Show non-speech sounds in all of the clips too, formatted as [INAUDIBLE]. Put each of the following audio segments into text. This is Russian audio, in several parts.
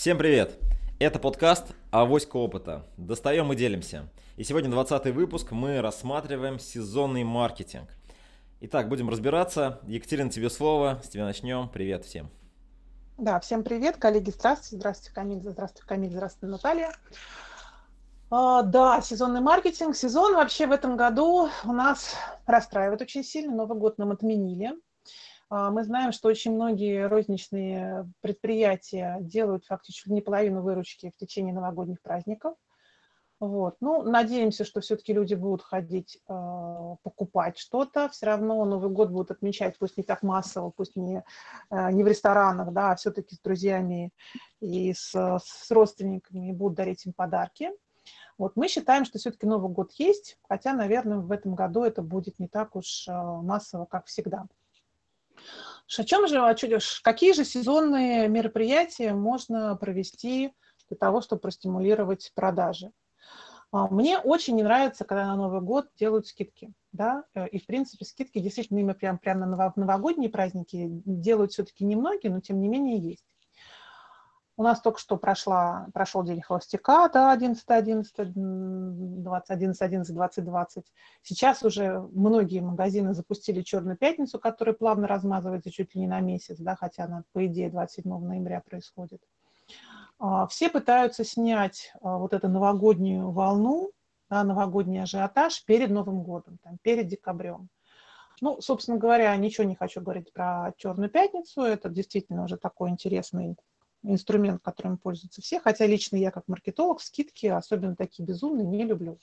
Всем привет! Это подкаст «Авоська опыта». Достаем и делимся. И сегодня 20 выпуск мы рассматриваем сезонный маркетинг. Итак, будем разбираться. Екатерина, тебе слово. С тебя начнем. Привет всем. Да, всем привет, коллеги. Здравствуйте. Здравствуйте, Камиль. Здравствуйте, Камиль. Здравствуйте, Наталья. А, да, сезонный маркетинг. Сезон вообще в этом году у нас расстраивает очень сильно. Новый год нам отменили. А, мы знаем, что очень многие розничные предприятия делают фактически не половину выручки в течение новогодних праздников. Вот. Ну, надеемся, что все-таки люди будут ходить э, покупать что-то. Все равно Новый год будут отмечать, пусть не так массово, пусть не, э, не в ресторанах, да, а все-таки с друзьями и с, с родственниками будут дарить им подарки. Вот мы считаем, что все-таки Новый год есть, хотя, наверное, в этом году это будет не так уж массово, как всегда. О чем же, какие же сезонные мероприятия можно провести для того, чтобы простимулировать продажи? А, мне очень не нравится, когда на Новый год делают скидки. Да? Э, и, в принципе, скидки действительно именно прям, прям на новогодние праздники делают все-таки немногие, но тем не менее есть. У нас только что прошла, прошел день холостяка, да, 11, 11, 20, 11, 11, 20, 20. Сейчас уже многие магазины запустили Черную пятницу, которая плавно размазывается чуть ли не на месяц, да, хотя она, по идее, 27 ноября происходит. А, все пытаются снять а, вот эту новогоднюю волну, да, новогодний ажиотаж перед Новым годом, там, перед декабрем. Ну, собственно говоря, ничего не хочу говорить про Черную пятницу. Это действительно уже такой интересный инструмент, которым пользуются все, хотя лично я как маркетолог скидки, особенно такие безумные, не люблю.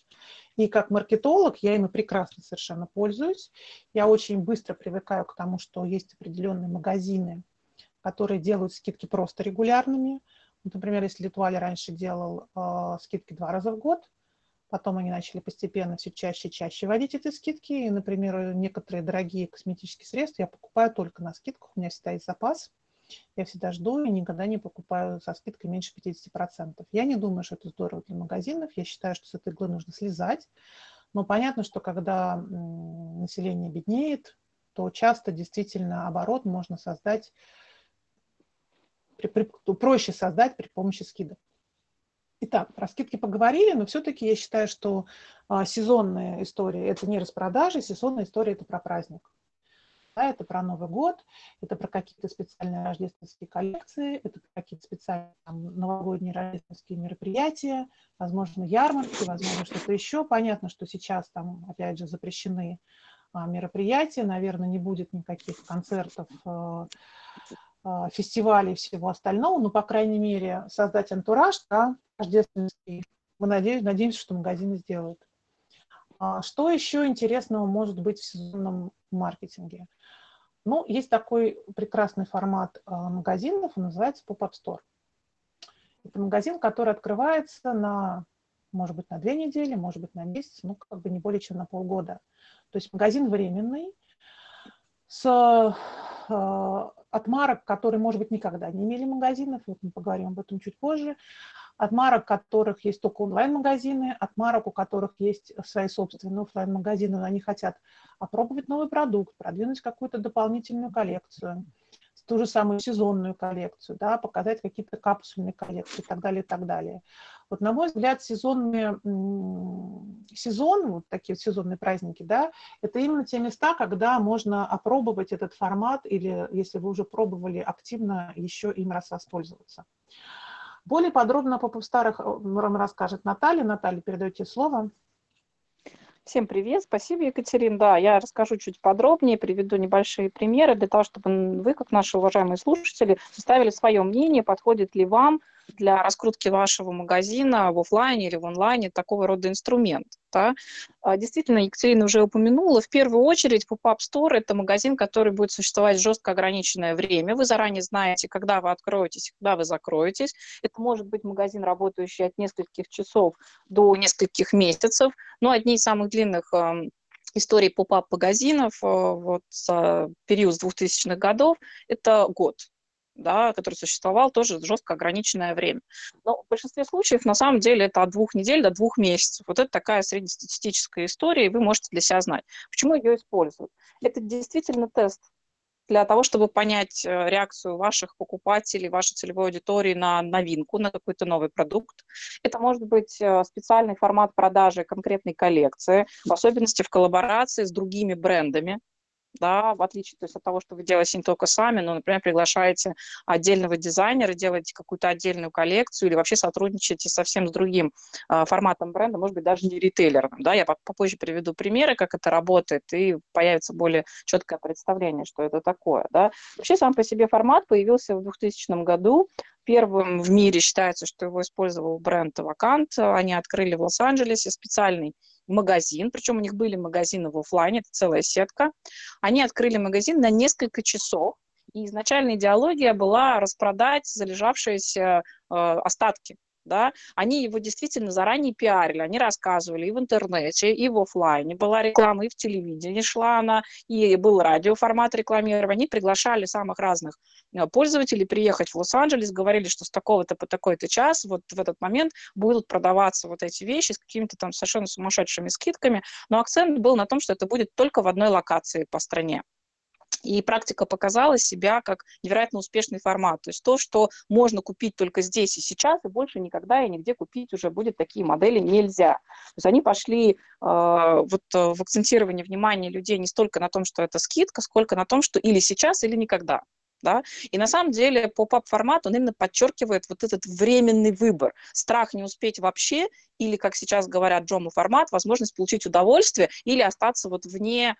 И как маркетолог я ими прекрасно совершенно пользуюсь. Я очень быстро привыкаю к тому, что есть определенные магазины, которые делают скидки просто регулярными. Например, если Литуаль раньше делал э, скидки два раза в год, потом они начали постепенно все чаще и чаще вводить эти скидки. И, например, некоторые дорогие косметические средства я покупаю только на скидках, у меня всегда есть запас – я всегда жду и никогда не покупаю со скидкой меньше 50%. Я не думаю, что это здорово для магазинов. Я считаю, что с этой иглы нужно слезать. Но понятно, что когда население беднеет, то часто действительно оборот можно создать, при, при, проще создать при помощи скидок. Итак, про скидки поговорили, но все-таки я считаю, что а, сезонная история – это не распродажи, сезонная история – это про праздник. Да, это про Новый год, это про какие-то специальные рождественские коллекции, это про какие-то специальные там, новогодние рождественские мероприятия, возможно, ярмарки, возможно, что-то еще. Понятно, что сейчас там, опять же, запрещены а, мероприятия, наверное, не будет никаких концертов, а, а, фестивалей и всего остального, но, по крайней мере, создать антураж да, рождественский. Мы надеемся, надеемся, что магазины сделают. Что еще интересного может быть в сезонном маркетинге? Ну, есть такой прекрасный формат а, магазинов, он называется Pop-Up Store. Это магазин, который открывается на, может быть, на две недели, может быть, на месяц, ну, как бы не более чем на полгода. То есть магазин временный, с, э, от марок, которые, может быть, никогда не имели магазинов, вот мы поговорим об этом чуть позже, от марок, которых есть только онлайн-магазины, от марок, у которых есть свои собственные офлайн-магазины, но они хотят опробовать новый продукт, продвинуть какую-то дополнительную коллекцию, ту же самую сезонную коллекцию, да, показать какие-то капсульные коллекции и так далее, и так далее. Вот, на мой взгляд, сезонные, сезон, вот такие вот сезонные праздники, да, это именно те места, когда можно опробовать этот формат или, если вы уже пробовали активно, еще им раз воспользоваться. Более подробно по старых вам расскажет Наталья. Наталья, передаете слово. Всем привет, спасибо, Екатерина. Да, я расскажу чуть подробнее, приведу небольшие примеры для того, чтобы вы, как наши уважаемые слушатели, составили свое мнение, подходит ли вам для раскрутки вашего магазина в офлайне или в онлайне такого рода инструмент. Да? А, действительно, Екатерина уже упомянула, в первую очередь Pop-Up Store – это магазин, который будет существовать жестко ограниченное время. Вы заранее знаете, когда вы откроетесь, когда вы закроетесь. Это может быть магазин, работающий от нескольких часов до нескольких месяцев. Но одни из самых длинных истории поп-ап магазинов вот, за период с 2000-х годов – это год да, который существовал тоже жестко ограниченное время. Но в большинстве случаев, на самом деле, это от двух недель до двух месяцев. Вот это такая среднестатистическая история, и вы можете для себя знать. Почему ее используют? Это действительно тест для того, чтобы понять э, реакцию ваших покупателей, вашей целевой аудитории на новинку, на какой-то новый продукт. Это может быть э, специальный формат продажи конкретной коллекции, в особенности в коллаборации с другими брендами, да, в отличие то есть, от того, что вы делаете не только сами, но, например, приглашаете отдельного дизайнера, делаете какую-то отдельную коллекцию или вообще сотрудничаете совсем с другим э, форматом бренда, может быть, даже не ритейлером. Да? Я попозже приведу примеры, как это работает, и появится более четкое представление, что это такое. Да? Вообще сам по себе формат появился в 2000 году. Первым в мире считается, что его использовал бренд Vacant. Они открыли в Лос-Анджелесе специальный магазин, причем у них были магазины в офлайне, это целая сетка. Они открыли магазин на несколько часов, и изначальная идеология была распродать залежавшиеся э, остатки да, они его действительно заранее пиарили, они рассказывали и в интернете, и в офлайне, была реклама, и в телевидении шла она, и был радиоформат рекламирования, они приглашали самых разных э, пользователей приехать в Лос-Анджелес, говорили, что с такого-то по такой-то час, вот в этот момент будут продаваться вот эти вещи с какими-то там совершенно сумасшедшими скидками, но акцент был на том, что это будет только в одной локации по стране. И практика показала себя как невероятно успешный формат. То есть то, что можно купить только здесь и сейчас, и больше никогда и нигде купить уже будет такие модели нельзя. То есть они пошли э, вот в акцентирование внимания людей не столько на том, что это скидка, сколько на том, что или сейчас, или никогда. Да? И на самом деле pop-up формат, он именно подчеркивает вот этот временный выбор. Страх не успеть вообще, или, как сейчас говорят, JOMO формат, возможность получить удовольствие или остаться вот вне а,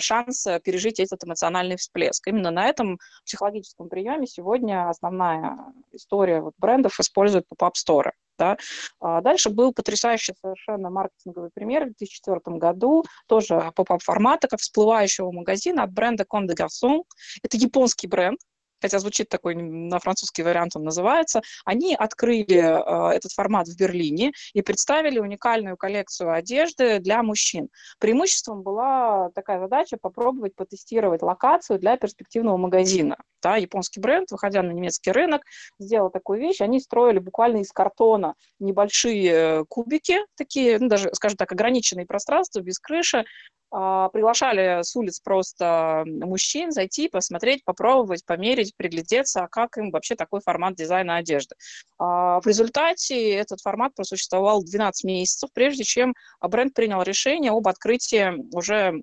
шанс э, пережить этот эмоциональный всплеск. Именно на этом психологическом приеме сегодня основная история вот брендов использует pop-up store ы. Да. А дальше был потрясающий совершенно маркетинговый пример в 2004 году, тоже pop-up формата, как всплывающего магазина от бренда Comme des. Это японский бренд, хотя звучит такой на французский вариант он называется, они открыли э, этот формат в Берлине и представили уникальную коллекцию одежды для мужчин. Преимуществом была такая задача попробовать потестировать локацию для перспективного магазина. Да, японский бренд, выходя на немецкий рынок, сделал такую вещь. Они строили буквально из картона небольшие кубики, такие, ну, даже, скажем так, ограниченные пространства, без крыши, приглашали с улиц просто мужчин зайти, посмотреть, попробовать, померить, приглядеться, а как им вообще такой формат дизайна одежды. А, в результате этот формат просуществовал 12 месяцев, прежде чем бренд принял решение об открытии уже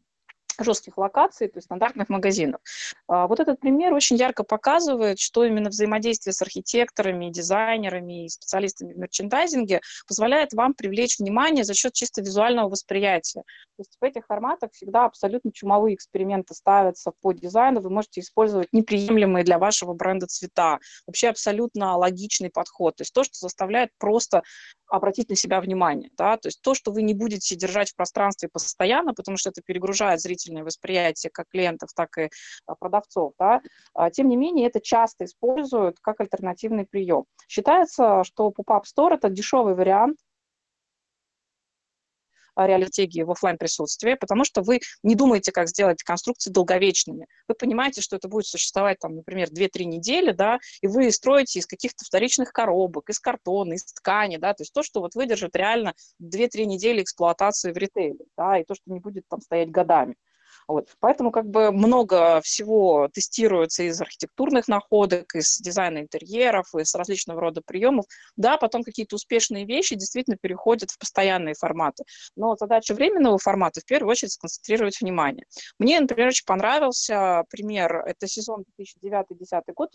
жестких локаций, то есть стандартных магазинов. А, вот этот пример очень ярко показывает, что именно взаимодействие с архитекторами, дизайнерами и специалистами в мерчендайзинге позволяет вам привлечь внимание за счет чисто визуального восприятия. То есть в этих форматах всегда абсолютно чумовые эксперименты ставятся по дизайну, вы можете использовать неприемлемые для вашего бренда цвета. Вообще абсолютно логичный подход. То есть то, что заставляет просто обратить на себя внимание. Да? То есть то, что вы не будете держать в пространстве постоянно, потому что это перегружает зрительное восприятие как клиентов, так и а, продавцов. Да? А, тем не менее, это часто используют как альтернативный прием. Считается, что Pop-Up Store – это дешевый вариант реалитегии в офлайн присутствии, потому что вы не думаете, как сделать конструкции долговечными. Вы понимаете, что это будет существовать, там, например, 2-3 недели, да, и вы строите из каких-то вторичных коробок, из картона, из ткани, да, то есть то, что вот выдержит реально 2-3 недели эксплуатации в ритейле, да, и то, что не будет там стоять годами. Вот. Поэтому как бы много всего тестируется из архитектурных находок, из дизайна интерьеров, из различного рода приемов. Да, потом какие-то успешные вещи действительно переходят в постоянные форматы. Но задача временного формата в первую очередь сконцентрировать внимание. Мне, например, очень понравился пример. Это сезон 2009-2010 год,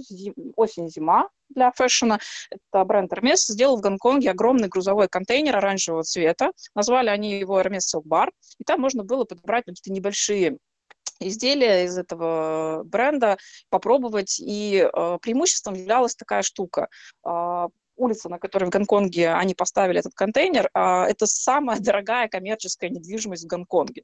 осень-зима для фэшена. Это бренд Hermes сделал в Гонконге огромный грузовой контейнер оранжевого цвета. Назвали они его Hermes Silk Bar. И там можно было подобрать какие-то небольшие изделия из этого бренда, попробовать. И э, преимуществом являлась такая штука. Э, улица, на которой в Гонконге они поставили этот контейнер, э, это самая [LAUGHS] дорогая коммерческая недвижимость в Гонконге.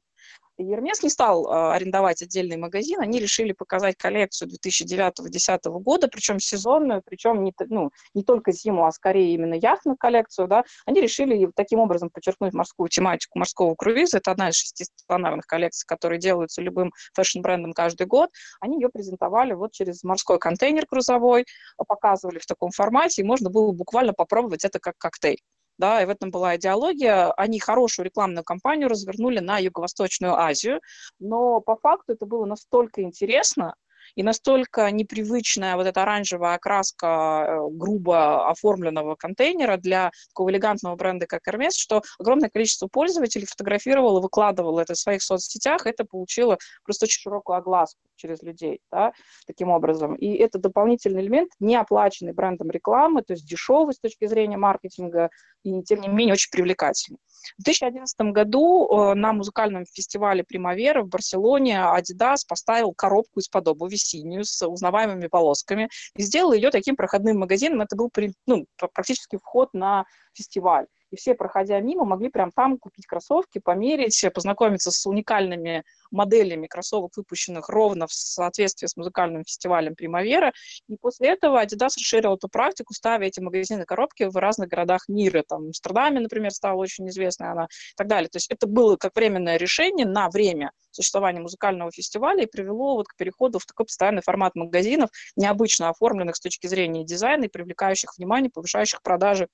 Ермес не стал э, арендовать отдельный магазин, они решили показать коллекцию 2009-2010 года, причем сезонную, причем не, ну, не только зиму, а скорее именно яхтную коллекцию, да, они решили таким образом подчеркнуть морскую тематику морского круиза, это одна из шести стационарных коллекций, которые делаются любым fashion-брендом каждый год, они ее презентовали вот через морской контейнер грузовой, показывали в таком формате, и можно было буквально попробовать это как коктейль да, и в этом была идеология. Они хорошую рекламную кампанию развернули на Юго-Восточную Азию, но по факту это было настолько интересно, и настолько непривычная вот эта оранжевая окраска э, грубо оформленного контейнера для такого элегантного бренда, как Hermes, что огромное количество пользователей фотографировало, выкладывало это в своих соцсетях, это получило просто очень широкую огласку через людей, да, таким образом. И это дополнительный элемент, не оплаченный брендом рекламы, то есть дешевый с точки зрения маркетинга, и тем не менее очень привлекательный. В 2011 году э, на музыкальном фестивале «Примавера» в Барселоне Adidas поставил коробку из-под обуви синюю с узнаваемыми полосками и сделал ее таким проходным магазином. Это был ну, практически вход на фестиваль и все, проходя мимо, могли прям там купить кроссовки, померить, познакомиться с уникальными моделями кроссовок, выпущенных ровно в соответствии с музыкальным фестивалем «Примавера». И после этого Adidas расширил эту практику, ставя эти магазины коробки в разных городах мира. Там Амстердаме, например, стала очень известной она и так далее. То есть это было как временное решение на время существования музыкального фестиваля и привело вот к переходу в такой постоянный формат магазинов, необычно оформленных с точки зрения дизайна и привлекающих внимание, повышающих продажи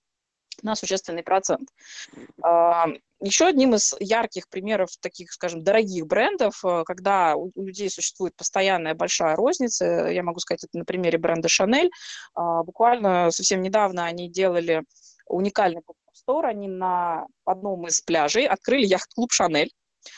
на существенный процент. Еще одним из ярких примеров таких, скажем, дорогих брендов, э, когда у людей существует постоянная большая розница, я могу сказать это на примере бренда. А, буквально совсем недавно они делали уникальный поп-стор, они на одном из пляжей открыли яхт-клуб Chanel,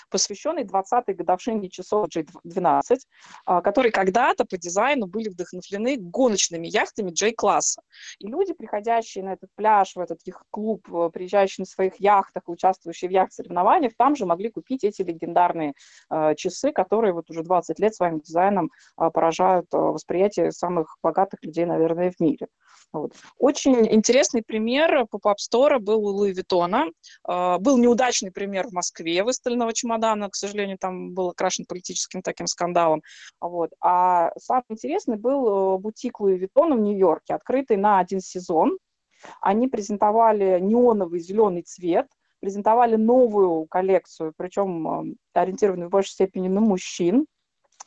посвященный 20-й годовщине часов G12, а, которые когда-то по дизайну были вдохновлены гоночными яхтами J-класса. И люди, приходящие на этот пляж, в этот их клуб, э, приезжающие на своих яхтах, участвующие в яхт-соревнованиях, там же могли купить эти легендарные э, часы, которые вот уже 20 лет своим дизайном э, поражают восприятие самых богатых людей, наверное, в мире. Вот. Очень интересный пример поп-ап стора был у Луи Виттона. Был неудачный пример в Москве выставленного чемодана, к сожалению, там был окрашен политическим таким скандалом. Вот. А самый интересный был э, бутик Луи Виттона в Нью-Йорке, открытый на один сезон. Они презентовали неоновый зеленый цвет, презентовали новую коллекцию, причем э, ориентированную в большей степени на мужчин.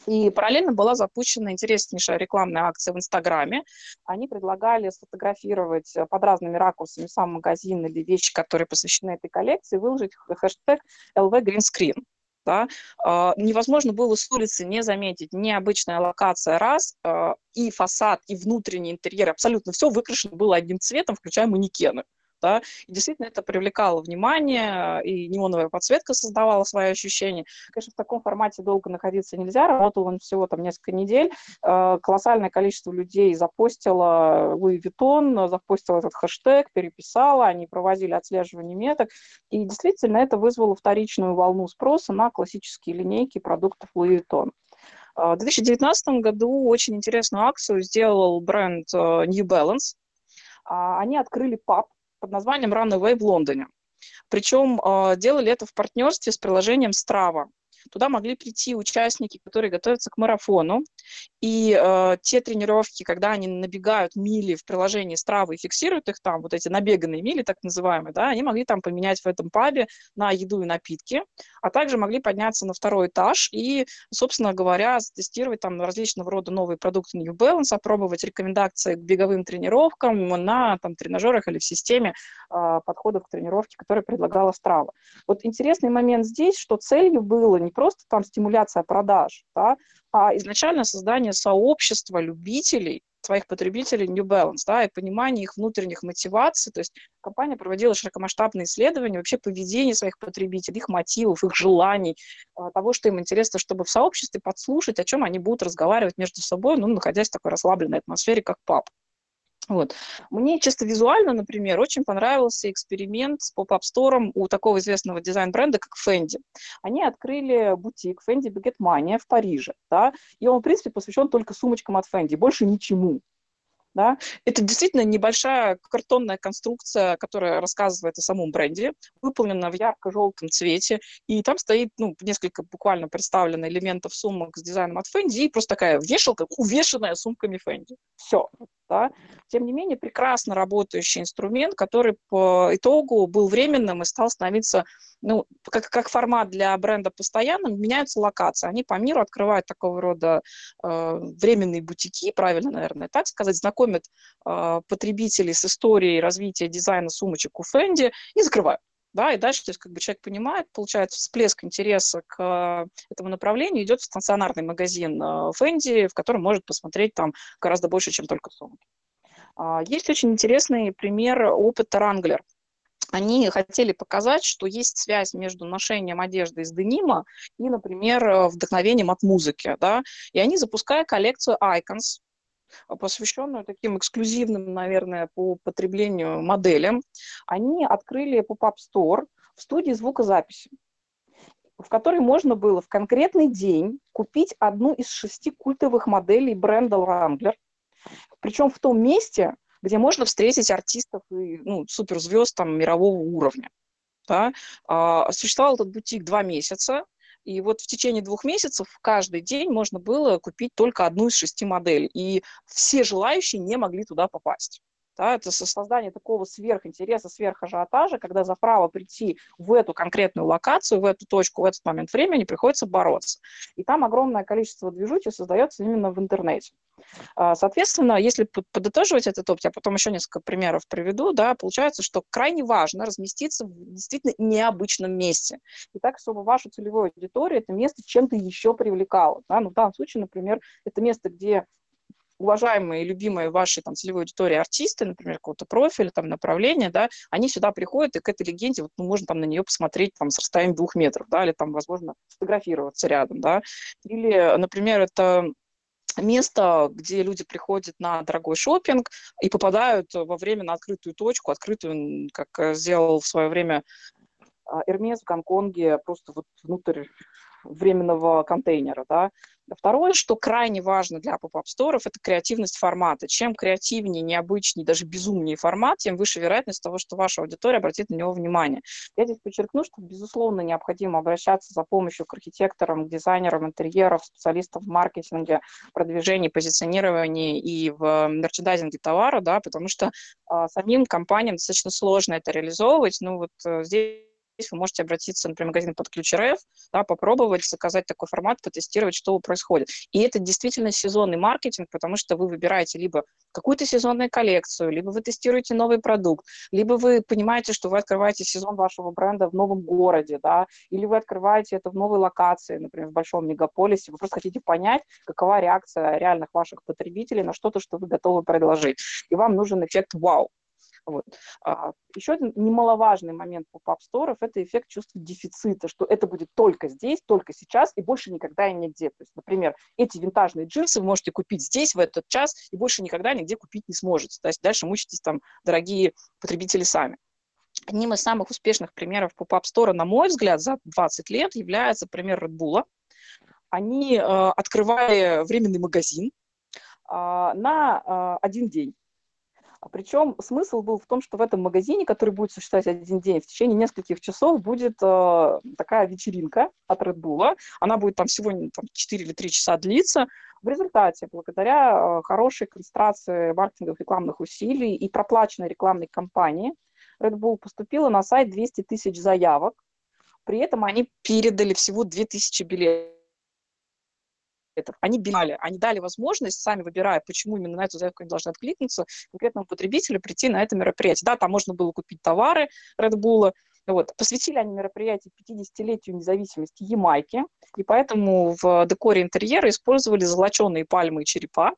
И параллельно была запущена интереснейшая рекламная акция в Инстаграме. Они предлагали сфотографировать э, под разными ракурсами сам магазин или вещи, которые посвящены этой коллекции, выложить хэштег LV Green Screen. Да? Э, невозможно было с улицы не заметить необычная локация раз, э, и фасад, и внутренний интерьер, абсолютно все выкрашено было одним цветом, включая манекены да, и действительно это привлекало внимание, и неоновая подсветка создавала свои ощущения. Конечно, в таком формате долго находиться нельзя, работал он всего там несколько недель, э, колоссальное количество людей запостило Луи Виттон, запостило этот хэштег, переписало, они проводили отслеживание меток, и действительно это вызвало вторичную волну спроса на классические линейки продуктов Louis Vuitton. Э, в 2019 году очень интересную акцию сделал бренд э, New Balance. А, они открыли паб под названием Runaway в Лондоне. Причем э, делали это в партнерстве с приложением Strava. Туда могли прийти участники, которые готовятся к марафону, и э, те тренировки, когда они набегают мили в приложении Strava и фиксируют их там, вот эти набеганные мили, так называемые, да, они могли там поменять в этом пабе на еду и напитки, а также могли подняться на второй этаж и, собственно говоря, тестировать там различного рода новые продукты New Balance, опробовать рекомендации к беговым тренировкам на там, тренажерах или в системе э, подходов к тренировке, которые предлагала Strava. Вот интересный момент здесь, что целью было не просто там стимуляция продаж, да, а изначально создание сообщества любителей, своих потребителей New Balance, да, и понимание их внутренних мотиваций. То есть компания проводила широкомасштабные исследования вообще поведения своих потребителей, их мотивов, их желаний, а, того, что им интересно, чтобы в сообществе подслушать, о чем они будут разговаривать между собой, ну, находясь в такой расслабленной атмосфере, как пап. Вот. Мне чисто визуально, например, очень понравился эксперимент с поп-ап-стором у такого известного дизайн-бренда, как Fendi. Они открыли бутик Fendi Baguette Mania в Париже, да, и он, в принципе, посвящен только сумочкам от Fendi, больше ничему. Да? Это действительно небольшая картонная конструкция, которая рассказывает о самом бренде, выполнена в ярко-желтом цвете, и там стоит ну, несколько буквально представлено элементов сумок с дизайном от Fendi, и просто такая вешалка, увешанная сумками Fendi. Все. Да? Тем не менее, прекрасно работающий инструмент, который по итогу был временным и стал становиться ну, как, как формат для бренда постоянным, меняются локации. Они по миру открывают такого рода э, временные бутики, правильно, наверное, так сказать, знакомят э, потребителей с историей развития дизайна сумочек у Fendi и закрывают. да, и дальше, то есть, как бы человек понимает, получает всплеск интереса к э, этому направлению, идет в стационарный магазин э, Фэнди, в котором может посмотреть там гораздо больше, чем только сумки. А, есть очень интересный пример опыта Wrangler. Они хотели показать, что есть связь между ношением одежды из денима и, например, вдохновением от музыки. Да? И они запускают коллекцию Icons, посвященную таким эксклюзивным, наверное, по потреблению моделям, они открыли pop-up store в студии звукозаписи в которой можно было в конкретный день купить одну из шести культовых моделей бренда Wrangler, причем в том месте, где можно встретить артистов и ну, суперзвезд там, мирового уровня. Да? А, существовал этот бутик два месяца, и вот в течение двух месяцев каждый день можно было купить только одну из шести моделей. И все желающие не могли туда попасть. Да, это создание такого сверхинтереса, сверхажиотажа, когда за право прийти в эту конкретную локацию, в эту точку, в этот момент времени приходится бороться. И там огромное количество движухи создается именно в интернете. А, соответственно, если подытоживать этот опыт, я потом еще несколько примеров приведу, да, получается, что крайне важно разместиться в действительно необычном месте. И так, чтобы вашу целевую аудиторию это место чем-то еще привлекало. Да? Ну, в данном случае, например, это место, где уважаемые, любимые ваши там целевой аудитории артисты, например, какого-то профиля, там, направления, да, они сюда приходят, и к этой легенде, вот, ну, можно там на нее посмотреть там с расстоянием двух метров, да, или там, возможно, фотографироваться рядом, да. Или, например, это место, где люди приходят на дорогой шопинг и попадают во время на открытую точку, открытую, как э, сделал в свое время Эрмес в Гонконге, просто вот внутрь временного контейнера, да. Второе, что крайне важно для поп-ап-сторов, это креативность формата. Чем креативнее, необычнее, даже безумнее формат, тем выше вероятность того, что ваша аудитория обратит на него внимание. Я здесь подчеркну, что, безусловно, необходимо обращаться за помощью к архитекторам, к дизайнерам интерьеров, специалистам в маркетинге, продвижении, позиционировании и в мерчендайзинге товара, да, потому что а, самим компаниям достаточно сложно это реализовывать. Ну вот а, здесь вы можете обратиться, например, в магазин под ключ РФ, да, попробовать заказать такой формат, потестировать, что происходит. И это действительно сезонный маркетинг, потому что вы выбираете либо какую-то сезонную коллекцию, либо вы тестируете новый продукт, либо вы понимаете, что вы открываете сезон вашего бренда в новом городе, да, или вы открываете это в новой локации, например, в большом мегаполисе, вы просто хотите понять, какова реакция реальных ваших потребителей на что-то, что вы готовы предложить. И вам нужен эффект вау. Вот. А, еще один немаловажный момент поп-ап-сторов – это эффект чувства дефицита, что это будет только здесь, только сейчас и больше никогда и нигде. То есть, например, эти винтажные джинсы вы можете купить здесь, в этот час, и больше никогда нигде купить не сможете. То есть дальше мучитесь там, дорогие потребители, сами. Одним из самых успешных примеров поп-ап-стора, на мой взгляд, за 20 лет является пример Red Bull. Они э, открывали временный магазин э, на э, один день. А Причем смысл был в том, что в этом магазине, который будет существовать один день, в течение нескольких часов будет э, такая вечеринка от Red Bull. Она будет там сегодня там, 4 или 3 часа длиться. В результате, благодаря э, хорошей концентрации маркетинговых рекламных усилий и проплаченной рекламной кампании, Red Bull поступило на сайт 200 тысяч заявок. При этом они передали всего 2000 билетов это, они бинали, они дали возможность, сами выбирая, почему именно на эту заявку они должны откликнуться, конкретному потребителю прийти на это мероприятие. Да, там можно было купить товары Red Bull, вот. Посвятили они мероприятие 50-летию независимости Ямайки, и поэтому в декоре интерьера использовали золоченые пальмы и черепа,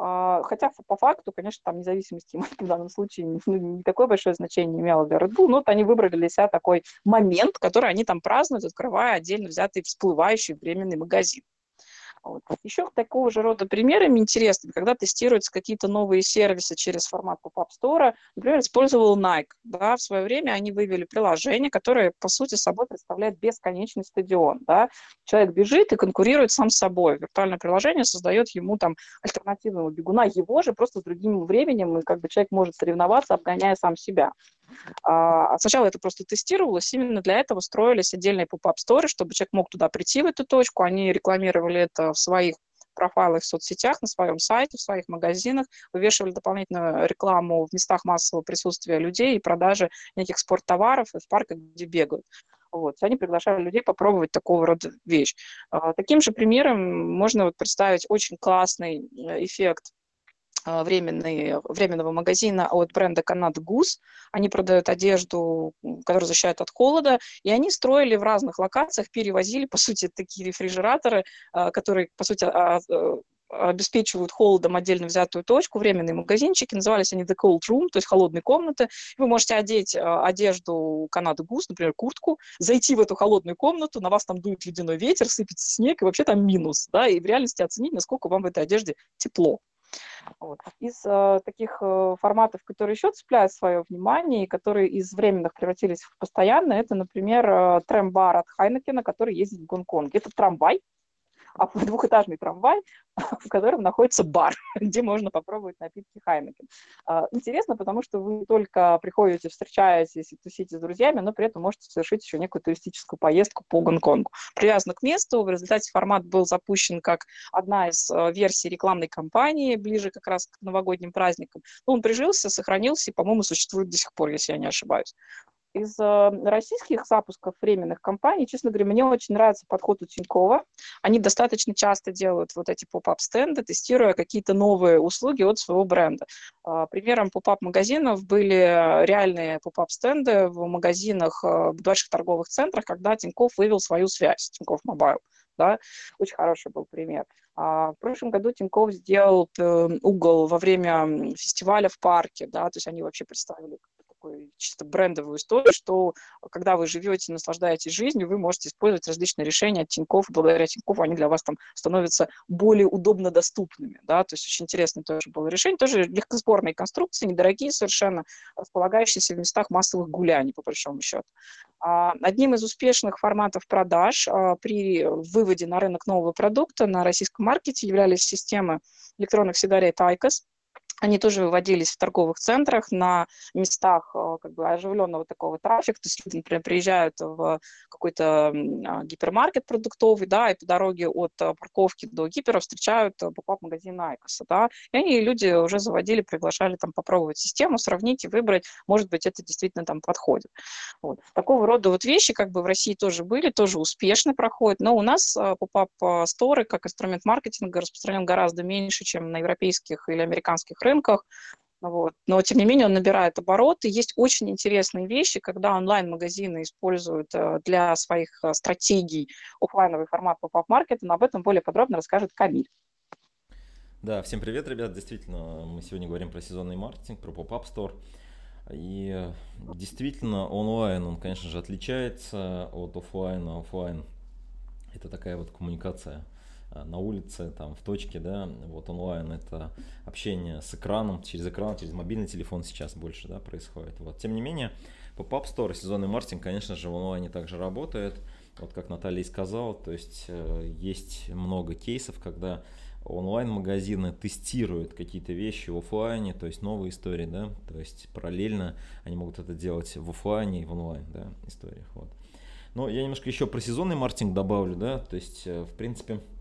а, Хотя по факту, конечно, там независимость Ямайки в данном случае ну, не такое большое значение имела для Red Bull, но вот они выбрали для себя такой момент, который они там празднуют, открывая отдельно взятый всплывающий временный магазин. Вот. Еще такого же рода примерами интересными, когда тестируются какие-то новые сервисы через формат Pop-Up Store. Например, использовал Nike. Да, в свое время они вывели приложение, которое, по сути, собой представляет бесконечный стадион. Да. Человек бежит и конкурирует сам с собой. Виртуальное приложение создает ему там альтернативного бегуна, его же, просто с другим временем, и как бы человек может соревноваться, обгоняя сам себя. А, сначала это просто тестировалось, именно для этого строились отдельные поп-ап сторы, чтобы человек мог туда прийти в эту точку, они рекламировали это в своих профайлах в соцсетях, на своем сайте, в своих магазинах, вывешивали дополнительную рекламу в местах массового присутствия людей и продажи неких спорттоваров и в парках, где бегают. Вот. Они приглашали людей попробовать такого рода вещь. А, таким же примером можно вот представить очень классный э, эффект временный, временного магазина от бренда Канад Гус. Они продают одежду, которая защищает от холода, и они строили в разных локациях, перевозили, по сути, такие рефрижераторы, которые, по сути, обеспечивают холодом отдельно взятую точку, временные магазинчики, назывались они The Cold Room, то есть холодные комнаты. Вы можете одеть а, одежду Канады Гус, например, куртку, зайти в эту холодную комнату, на вас там дует ледяной ветер, сыпется снег, и вообще там минус, да, и в реальности оценить, насколько вам в этой одежде тепло. Вот. Из э, таких э, форматов, которые еще цепляют свое внимание и которые из временных превратились в постоянные, это, например, э, трэм-бар от Хайнекена, который ездит в Гонконге. Это трамвай, двухэтажный трамвай, [LAUGHS] в котором находится бар, [LAUGHS] где можно попробовать напитки Хайнекен. А, интересно, потому что вы только приходите, встречаетесь и тусите с друзьями, но при этом можете совершить еще некую туристическую поездку по Гонконгу. Привязан к месту, в результате формат был запущен как одна из э, версий рекламной кампании, ближе как раз к новогодним праздникам. Но он прижился, сохранился и, по-моему, существует до сих пор, если я не ошибаюсь из э, российских запусков временных компаний, честно говоря, мне очень нравится подход у Тинькова. Они достаточно часто делают вот эти pop-up стенды, тестируя какие-то новые услуги от своего бренда. А, примером pop-up магазинов были реальные pop-up стенды в магазинах, э, в больших торговых центрах, когда Тиньков вывел свою связь, Тинькофф Мобайл. Да? Очень хороший был пример. А в прошлом году Тиньков сделал э, угол во время фестиваля в парке, да, то есть они вообще представили такую чисто брендовую историю, что когда вы живете, наслаждаетесь жизнью, вы можете использовать различные решения от Тинькофф, благодаря Тинькоффу они для вас там становятся более удобно доступными, да, то есть очень интересное тоже было решение, тоже легкосборные конструкции, недорогие совершенно, располагающиеся в местах массовых гуляний, по большому счету. А, одним из успешных форматов продаж а, при выводе на рынок нового продукта на российском маркете являлись системы электронных сигарет ICOS, они тоже выводились в торговых центрах на местах э, как бы оживленного такого трафика, то есть люди, например, приезжают в какой-то а, гипермаркет продуктовый, да, и по дороге от э, парковки до гипера встречают э, поп-магазин Айкоса, да, и они, люди уже заводили, приглашали там попробовать систему, сравнить и выбрать, может быть, это действительно там подходит. Вот. Такого рода вот вещи как бы в России тоже были, тоже успешно проходят, но у нас поп-ап сторы как инструмент маркетинга распространен гораздо меньше, чем на европейских или американских рынках. Вот. Но, тем не менее, он набирает обороты. Есть очень интересные вещи, когда онлайн-магазины используют э, для своих э, стратегий офлайновый формат pop-up-маркета, но об этом более подробно расскажет Камиль. Да, всем привет, ребят. Действительно, мы сегодня говорим про сезонный маркетинг, про pop-up store. И э, действительно, онлайн, он, конечно же, отличается от офлайна. Офлайн – это такая вот коммуникация – на улице, там, в точке, да, вот онлайн это общение с экраном, через экран, через мобильный телефон сейчас больше, да, происходит. Вот, тем не менее, Pop-Up Store, сезонный маркетинг, конечно же, в онлайне также работает, вот как Наталья и сказала, то есть э, есть много кейсов, когда онлайн-магазины тестируют какие-то вещи в офлайне, то есть новые истории, да, то есть параллельно они могут это делать в офлайне и в онлайн, да, историях, вот. Но я немножко еще про сезонный маркетинг добавлю, да, то есть, э, в принципе, Э,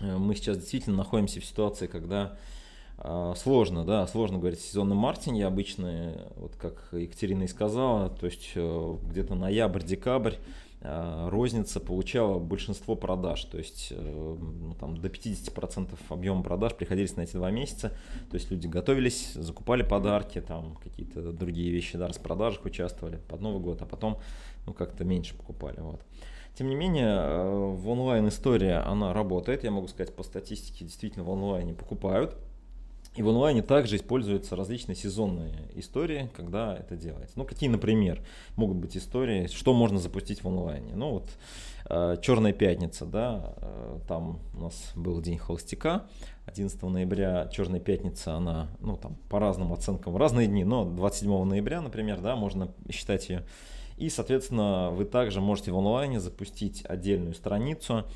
мы сейчас действительно находимся в ситуации, когда э, сложно, да, сложно говорить о сезонном маркетинге обычно, вот как Екатерина и сказала, то есть э, где-то ноябрь-декабрь розница получала большинство продаж, то есть ну, там, до 50% объема продаж приходились на эти два месяца, то есть люди готовились, закупали подарки, там какие-то другие вещи, да, распродажах участвовали под Новый год, а потом ну, как-то меньше покупали, вот. Тем не менее, э, в онлайн история, она работает. Я могу сказать, по статистике действительно в онлайне покупают. И в онлайне также используются различные сезонные истории, когда это делается. Ну, какие, например, могут быть истории, что можно запустить в онлайне. Ну, вот э, Черная пятница, да, э, там у нас был день холостяка, 11 ноября Черная пятница, она, ну, там, по разным оценкам, в разные дни, но 27 ноября, например, да, можно считать ее и, соответственно, вы также можете в онлайне запустить отдельную страницу.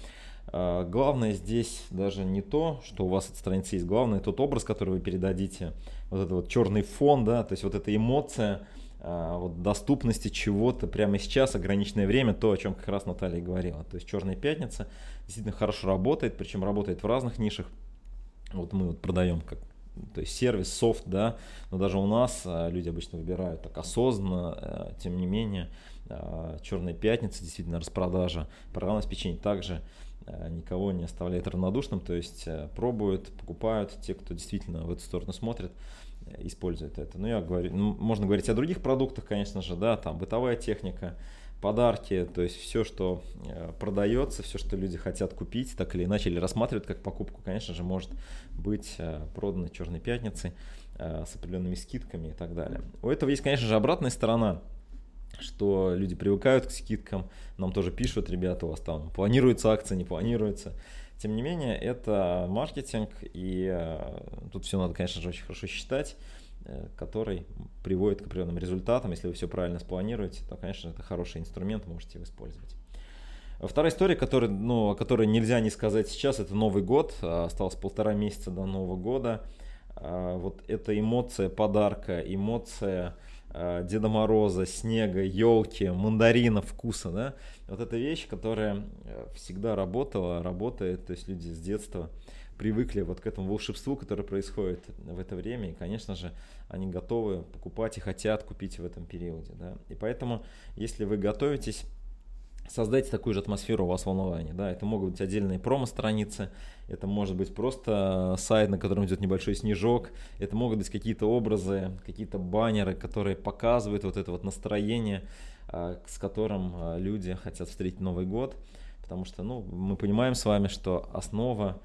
А, главное здесь даже не то, что у вас эта страница есть, главное тот образ, который вы передадите, вот этот вот черный фон, да, то есть вот эта эмоция, а, вот доступности чего-то прямо сейчас, ограниченное время, то, о чем как раз Наталья говорила. То есть Черная пятница действительно хорошо работает, причем работает в разных нишах. Вот мы вот продаем как то есть сервис, софт, да, но даже у нас э, люди обычно выбирают так осознанно, э, тем не менее, э, Черная пятница, действительно распродажа, программное обеспечение также никого не оставляет равнодушным, то есть пробуют, покупают, те, кто действительно в эту сторону смотрит, используют это. Ну, я говорю, ну, можно говорить о других продуктах, конечно же, да, там бытовая техника, подарки, то есть все, что э, продается, все, что люди хотят купить, так или иначе, или рассматривают как покупку, конечно же, может быть э, продано Черной пятницей э, с определенными скидками и так далее. У этого есть, конечно же, обратная сторона, что люди привыкают к скидкам, нам тоже пишут, ребята, у вас там планируется акция, не планируется. Тем не менее, это маркетинг, и тут все надо, конечно же, очень хорошо считать. Э, который приводит к определенным результатам. Если вы все правильно спланируете, то, конечно, это хороший инструмент, можете его использовать. Вторая история, которая, ну, о которой нельзя не сказать сейчас, это Новый год. А, осталось полтора месяца до Нового года. Вот эта эмоция подарка, эмоция Деда Мороза, снега, елки, мандарина, вкуса, да, вот эта вещь, которая э, всегда работала, работает, то есть люди с детства привыкли вот к этому волшебству, которое происходит в это время, и, конечно же, они готовы покупать и хотят купить в этом периоде. Да? И поэтому, если вы готовитесь, создайте такую же атмосферу у вас в. Да? Это могут быть отдельные промо-страницы, это может быть просто сайт, на котором идет небольшой снежок, это могут быть какие-то образы, какие-то баннеры, которые показывают вот это вот настроение, а, с которым а, люди хотят встретить Новый год. Потому что ну, мы понимаем с вами, что основа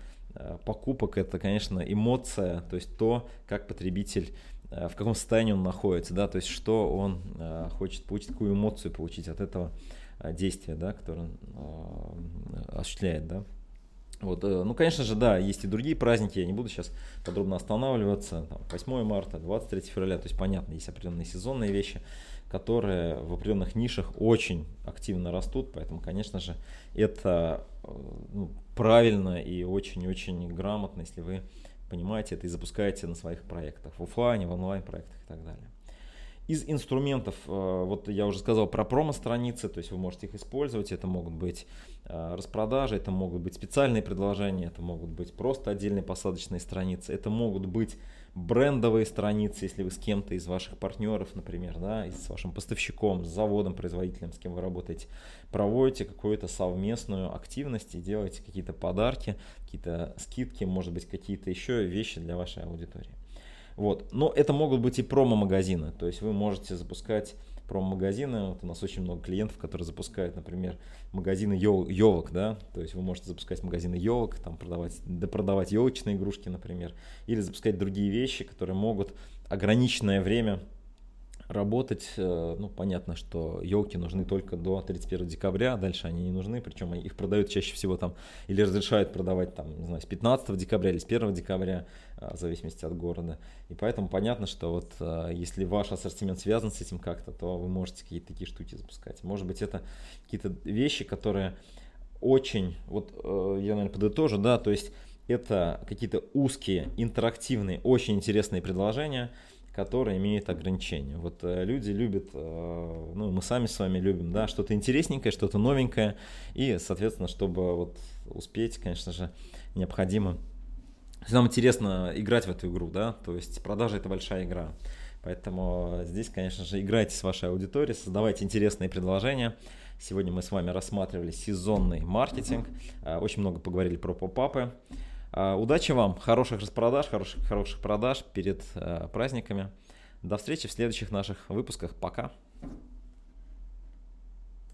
покупок это, конечно, эмоция, то есть то, как потребитель, э, в каком состоянии он находится, да, то есть что он э, хочет получить, какую эмоцию получить от этого действия, да, которое он осуществляет, да. Вот, ну, конечно же, да, есть и другие праздники, я не буду сейчас подробно останавливаться, там, 8 марта, 23 февраля, то есть, понятно, есть определенные сезонные вещи, которые в определенных нишах очень активно растут, поэтому, конечно же, это ну, правильно и очень-очень грамотно, если вы понимаете это и запускаете на своих проектах, в офлайне, в онлайн проектах и так далее. Из инструментов, э, вот я уже сказал про промо-страницы, то есть вы можете их использовать, это могут быть э, распродажи, это могут быть специальные предложения, это могут быть просто отдельные посадочные страницы, это могут быть брендовые страницы, если вы с кем-то из ваших партнеров, например, да, с вашим поставщиком, с заводом, производителем, с кем вы работаете, проводите какую-то совместную активность и делаете какие-то подарки, какие-то скидки, может быть, какие-то еще вещи для вашей аудитории. Вот. Но это могут быть и промо-магазины, то есть вы можете запускать промо-магазины. Вот у нас очень много клиентов, которые запускают, например, магазины елок, да, то есть вы можете запускать магазины елок, там продавать, да, продавать елочные игрушки, например, или запускать другие вещи, которые могут ограниченное время работать. Э, ну, понятно, что елки нужны только до 31 декабря, дальше они не нужны, причем их продают чаще всего там, или разрешают продавать там, не знаю, с 15 декабря или с 1 декабря, э, в зависимости от города. И поэтому понятно, что вот э, если ваш ассортимент связан с этим как-то, то вы можете какие-то такие штуки запускать. Может быть, это какие-то вещи, которые очень, вот я, наверное, подытожу, да, то есть это какие-то узкие, интерактивные, очень интересные предложения – которые имеют ограничения. Вот э, люди любят, э, ну мы сами с вами любим, да, что-то интересненькое, что-то новенькое, и, соответственно, чтобы вот успеть, конечно же, необходимо. Нам интересно играть в эту игру, да, то есть продажа это большая игра. Поэтому здесь, конечно же, играйте с вашей аудиторией, создавайте интересные предложения. Сегодня мы с вами рассматривали сезонный маркетинг, э, очень много поговорили про поп-апы. А, удачи вам, хороших распродаж, хороших, хороших продаж перед э, праздниками. До встречи в следующих наших выпусках. Пока.